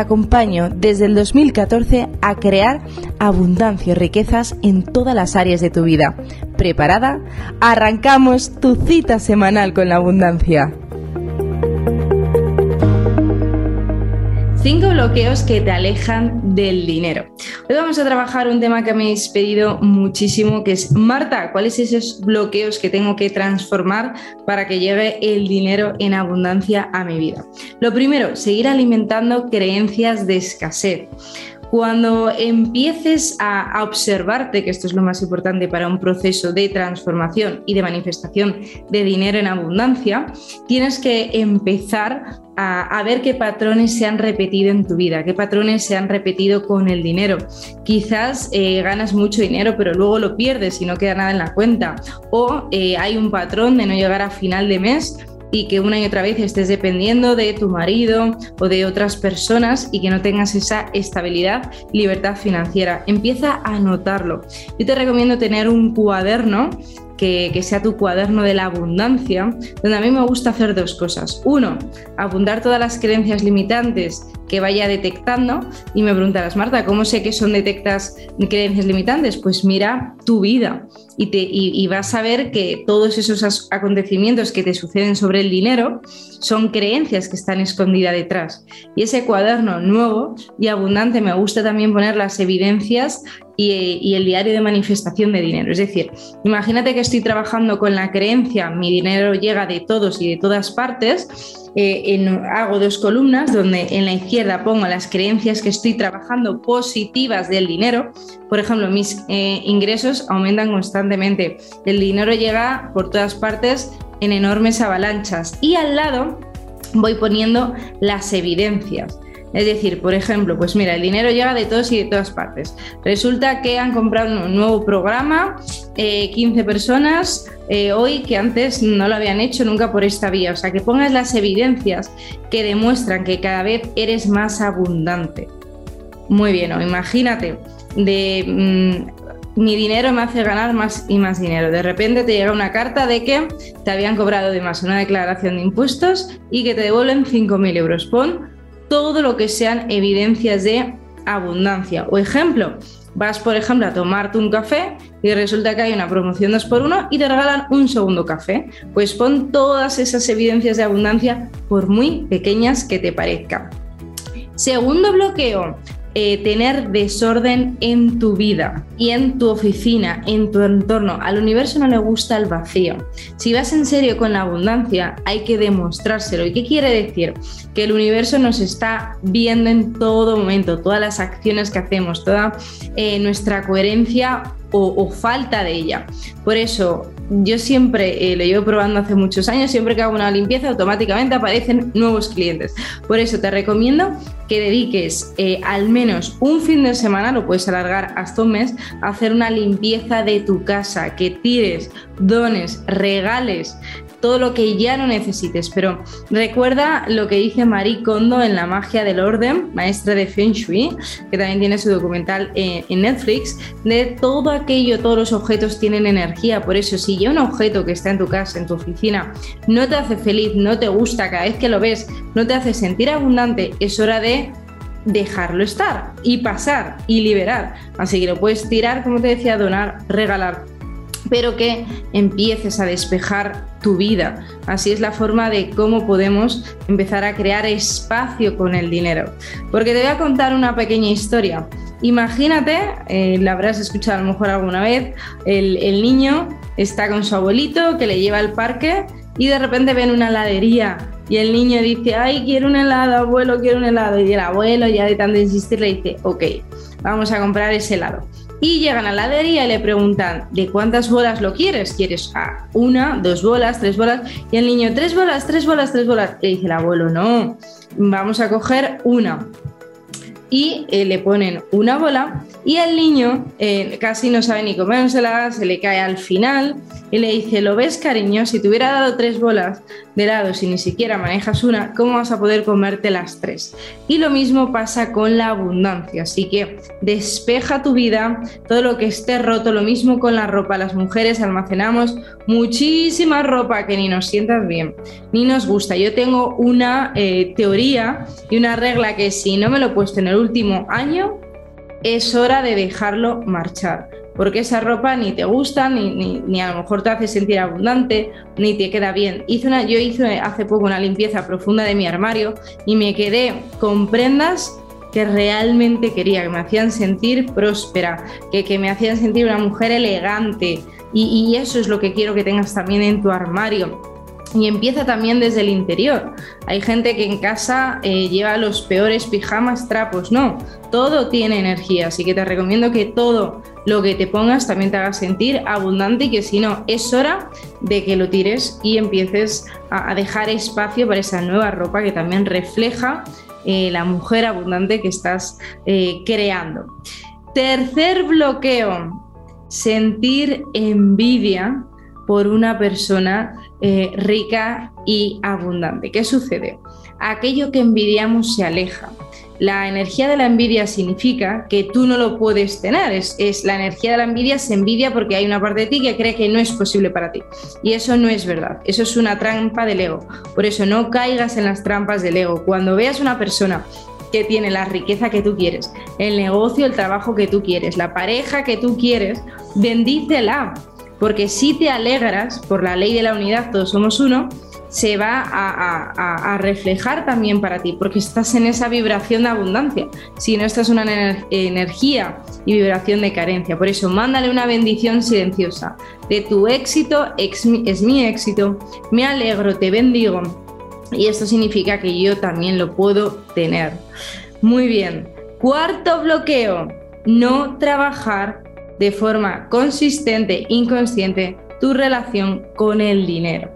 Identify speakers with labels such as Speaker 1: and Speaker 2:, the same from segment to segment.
Speaker 1: acompaño desde el 2014 a crear abundancia y riquezas en todas las áreas de tu vida. ¿Preparada? Arrancamos tu cita semanal con la abundancia. Cinco bloqueos que te alejan del dinero. Hoy vamos a trabajar un tema que me habéis pedido muchísimo, que es, Marta, ¿cuáles son esos bloqueos que tengo que transformar para que llegue el dinero en abundancia a mi vida? Lo primero, seguir alimentando creencias de escasez. Cuando empieces a, observarte, que esto es lo más importante para un proceso de transformación y de manifestación de dinero en abundancia, tienes que empezar a, ver qué patrones se han repetido en tu vida, qué patrones se han repetido con el dinero. Quizás eh, ganas mucho dinero, pero luego lo pierdes y no queda nada en la cuenta. O eh, hay un patrón de no llegar a final de mes y que una y otra vez estés dependiendo de tu marido o de otras personas y que no tengas esa estabilidad, libertad financiera. Empieza a notarlo. Yo te recomiendo tener un cuaderno que, sea tu cuaderno de la abundancia, donde a mí me gusta hacer dos cosas. Uno, apuntar todas las creencias limitantes que vaya detectando y me preguntarás, Marta, ¿cómo sé que son detectas creencias limitantes? Pues mira tu vida y, te, y, vas a ver que todos esos acontecimientos que te suceden sobre el dinero son creencias que están escondidas detrás. Y ese cuaderno nuevo y abundante me gusta también poner las evidencias y, el diario de manifestación de dinero. Es decir, imagínate que estoy trabajando con la creencia, mi dinero llega de todos y de todas partes, eh, hago dos columnas donde en la izquierda pongo las creencias que estoy trabajando positivas del dinero. Por ejemplo, mis eh, ingresos aumentan constantemente. El dinero llega por todas partes en enormes avalanchas. Y al lado voy poniendo las evidencias. Es decir, por ejemplo, pues mira, el dinero llega de todos y de todas partes. Resulta que han comprado un nuevo programa, 15 eh, personas eh, hoy que antes no lo habían hecho nunca por esta vía. O sea, que pongas las evidencias que demuestran que cada vez eres más abundante. Muy bien, o imagínate, de mm, mi dinero me hace ganar más y más dinero. De repente te llega una carta de que te habían cobrado de más una declaración de impuestos y que te devuelven 5.000 euros. Pon todo lo que sean evidencias de abundancia. O ejemplo, vas por ejemplo a tomarte un café y resulta que hay una promoción 2 por 1 y te regalan un segundo café. Pues pon todas esas evidencias de abundancia por muy pequeñas que te parezcan. Segundo bloqueo, eh, tener desorden en tu vida y en tu oficina, en tu entorno. Al universo no le gusta el vacío. Si vas en serio con la abundancia, hay que demostrárselo. ¿Y qué quiere decir? Que el universo nos está viendo en todo momento, todas las acciones que hacemos, toda eh, nuestra coherencia o, falta de ella. Por eso, yo siempre eh, lo llevo probando hace muchos años, siempre que hago una limpieza automáticamente aparecen nuevos clientes. Por eso te recomiendo que dediques eh, al menos un fin de semana, lo puedes alargar hasta un mes, a hacer una limpieza de tu casa, que tires, dones, regales todo lo que ya no necesites. Pero recuerda lo que dice Marie Kondo en La magia del orden, maestra de Feng Shui, que también tiene su documental en, Netflix, de todo aquello, todos los objetos tienen energía. Por eso, si ya un objeto que está en tu casa, en tu oficina, no te hace feliz, no te gusta, cada vez que lo ves, no te hace sentir abundante, es hora de dejarlo estar y pasar y liberar. Así que lo puedes tirar, como te decía, donar, regalar pero que empieces a despejar tu vida. Así es la forma de cómo podemos empezar a crear espacio con el dinero. Porque te voy a contar una pequeña historia. Imagínate, eh, la habrás escuchado a lo mejor alguna vez, el, el niño está con su abuelito que le lleva al parque y de repente ven una heladería y el niño dice, ay, quiero un helado, abuelo, quiero un helado. Y el abuelo ya de tanto insistir le dice, ok, vamos a comprar ese helado. Y llegan a la heladería y le preguntan, ¿de cuántas bolas lo quieres? ¿Quieres a una, dos bolas, tres bolas? Y el niño, tres bolas, tres bolas, tres bolas. Le dice el abuelo, no, vamos a coger una. y eh, le ponen una bola y el niño eh, casi no sabe ni comérsela, se le cae al final y le dice, ¿lo ves cariño? Si te hubiera dado tres bolas de helado si ni siquiera manejas una, ¿cómo vas a poder comerte las tres? Y lo mismo pasa con la abundancia, así que despeja tu vida, todo lo que esté roto, lo mismo con la ropa, las mujeres almacenamos muchísima ropa que ni nos sientas bien, ni nos gusta. Yo tengo una eh, teoría y una regla que si no me lo he puesto en el último año, es hora de dejarlo marchar porque esa ropa ni te gusta, ni, a lo mejor te hace sentir abundante, ni te queda bien. Hice una, yo hice hace poco una limpieza profunda de mi armario y me quedé con prendas que realmente quería, que me hacían sentir próspera, que, que me hacían sentir una mujer elegante. Y, y eso es lo que quiero que tengas también en tu armario y empieza también desde el interior. Hay gente que en casa eh, lleva los peores pijamas, trapos. No, todo tiene energía. Así que te recomiendo que todo lo que te pongas también te haga sentir abundante y que si no, es hora de que lo tires y empieces a, dejar espacio para esa nueva ropa que también refleja eh, la mujer abundante que estás eh, creando. Tercer bloqueo, sentir envidia por una persona eh, rica y abundante. ¿Qué sucede? Aquello que envidiamos se aleja. La energía de la envidia significa que tú no lo puedes tener. Es, la energía de la envidia se envidia porque hay una parte de ti que cree que no es posible para ti. Y eso no es verdad. Eso es una trampa del ego. Por eso no caigas en las trampas del ego. Cuando veas una persona que tiene la riqueza que tú quieres, el negocio, el trabajo que tú quieres, la pareja que tú quieres, bendícela porque si te alegras por la ley de la unidad, todos somos uno, se va a, reflejar también para ti, porque estás en esa vibración de abundancia. Si no, estás una energía y vibración de carencia. Por eso, mándale una bendición silenciosa. De tu éxito es mi éxito, me alegro, te bendigo. Y esto significa que yo también lo puedo tener. Muy bien. Cuarto bloqueo, no trabajar de forma consistente, inconsciente, tu relación con el dinero.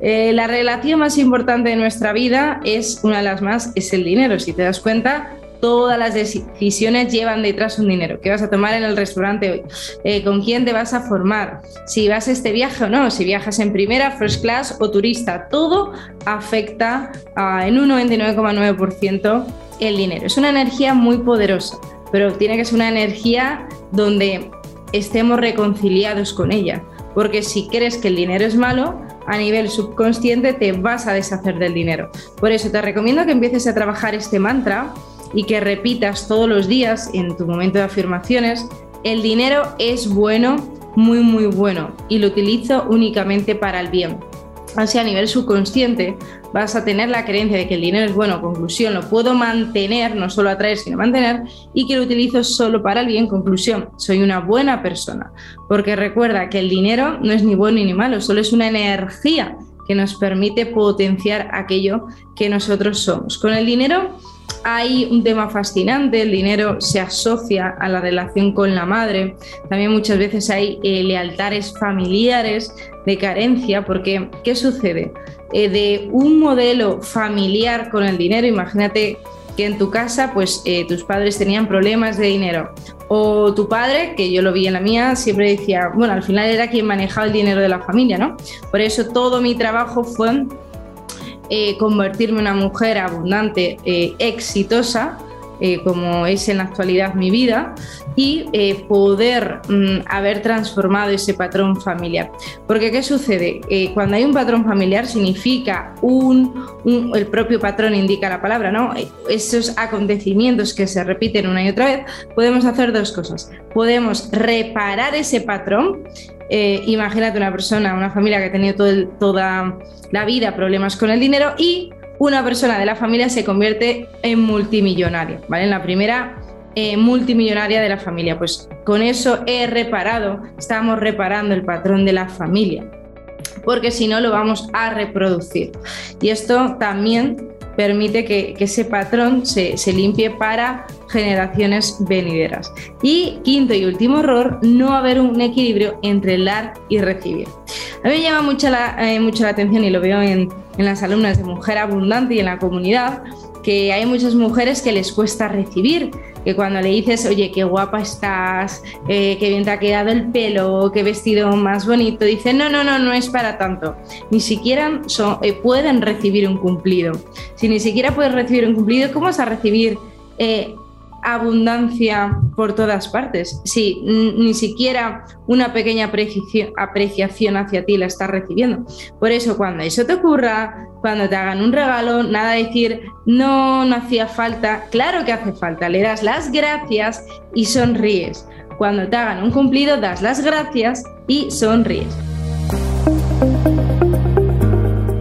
Speaker 1: Eh, la relación más importante de nuestra vida es una de las más, es el dinero. Si te das cuenta, todas las decisiones llevan detrás un dinero. ¿Qué vas a tomar en el restaurante hoy? Eh, ¿Con quién te vas a formar? Si vas a este viaje o no, si viajas en primera, first class o turista, todo afecta en un 99,9% el dinero. Es una energía muy poderosa, pero tiene que ser una energía donde estemos reconciliados con ella. Porque si crees que el dinero es malo, a nivel subconsciente te vas a deshacer del dinero. Por eso te recomiendo que empieces a trabajar este mantra y que repitas todos los días en tu momento de afirmaciones, el dinero es bueno, muy muy bueno y lo utilizo únicamente para el bien. Así a nivel subconsciente vas a tener la creencia de que el dinero es bueno, conclusión, lo puedo mantener, no solo atraer, sino mantener, y que lo utilizo solo para el bien, conclusión, soy una buena persona. Porque recuerda que el dinero no es ni bueno ni malo, solo es una energía que nos permite potenciar aquello que nosotros somos. Con el dinero hay un tema fascinante, el dinero se asocia a la relación con la madre, también muchas veces hay eh, lealtades familiares de carencia, porque ¿qué sucede? Eh, de un modelo familiar con el dinero, imagínate que en tu casa pues eh, tus padres tenían problemas de dinero o tu padre, que yo lo vi en la mía, siempre decía, bueno, al final era quien manejaba el dinero de la familia, ¿no? Por eso todo mi trabajo fue eh, convertirme en una mujer abundante, exitosa, como es en la actualidad mi vida, y eh, poder mm, haber transformado ese patrón familiar. Porque ¿qué sucede? Eh, cuando hay un patrón familiar significa un, el propio patrón indica la palabra, ¿no? Esos acontecimientos que se repiten una y otra vez, podemos hacer dos cosas. Podemos reparar ese patrón eh, imagínate una persona, una familia que ha tenido toda la vida problemas con el dinero y una persona de la familia se convierte en multimillonaria, ¿vale? En la primera eh, multimillonaria de la familia. Pues con eso he reparado, estamos reparando el patrón de la familia, porque si no lo vamos a reproducir. Y esto también permite que, ese patrón se, limpie para generaciones venideras. Y quinto y último error, no haber un equilibrio entre dar y recibir. A mí me llama mucho la, eh, mucho la atención y lo veo en las alumnas de Mujer Abundante y en la comunidad, que hay muchas mujeres que les cuesta recibir, que cuando le dices, oye, qué guapa estás, eh, qué bien te ha quedado el pelo, qué vestido más bonito, dicen, no, no, no, no es para tanto. Ni siquiera eh, pueden recibir un cumplido. Si ni siquiera puedes recibir un cumplido, ¿cómo vas a recibir eh, abundancia por todas partes. Si ni siquiera una pequeña apreciación hacia ti la estás recibiendo. Por eso, cuando eso te ocurra, cuando te hagan un regalo, nada decir, no, no hacía falta. Claro que hace falta. Le das las gracias y sonríes. Cuando te hagan un cumplido, das las gracias y sonríes.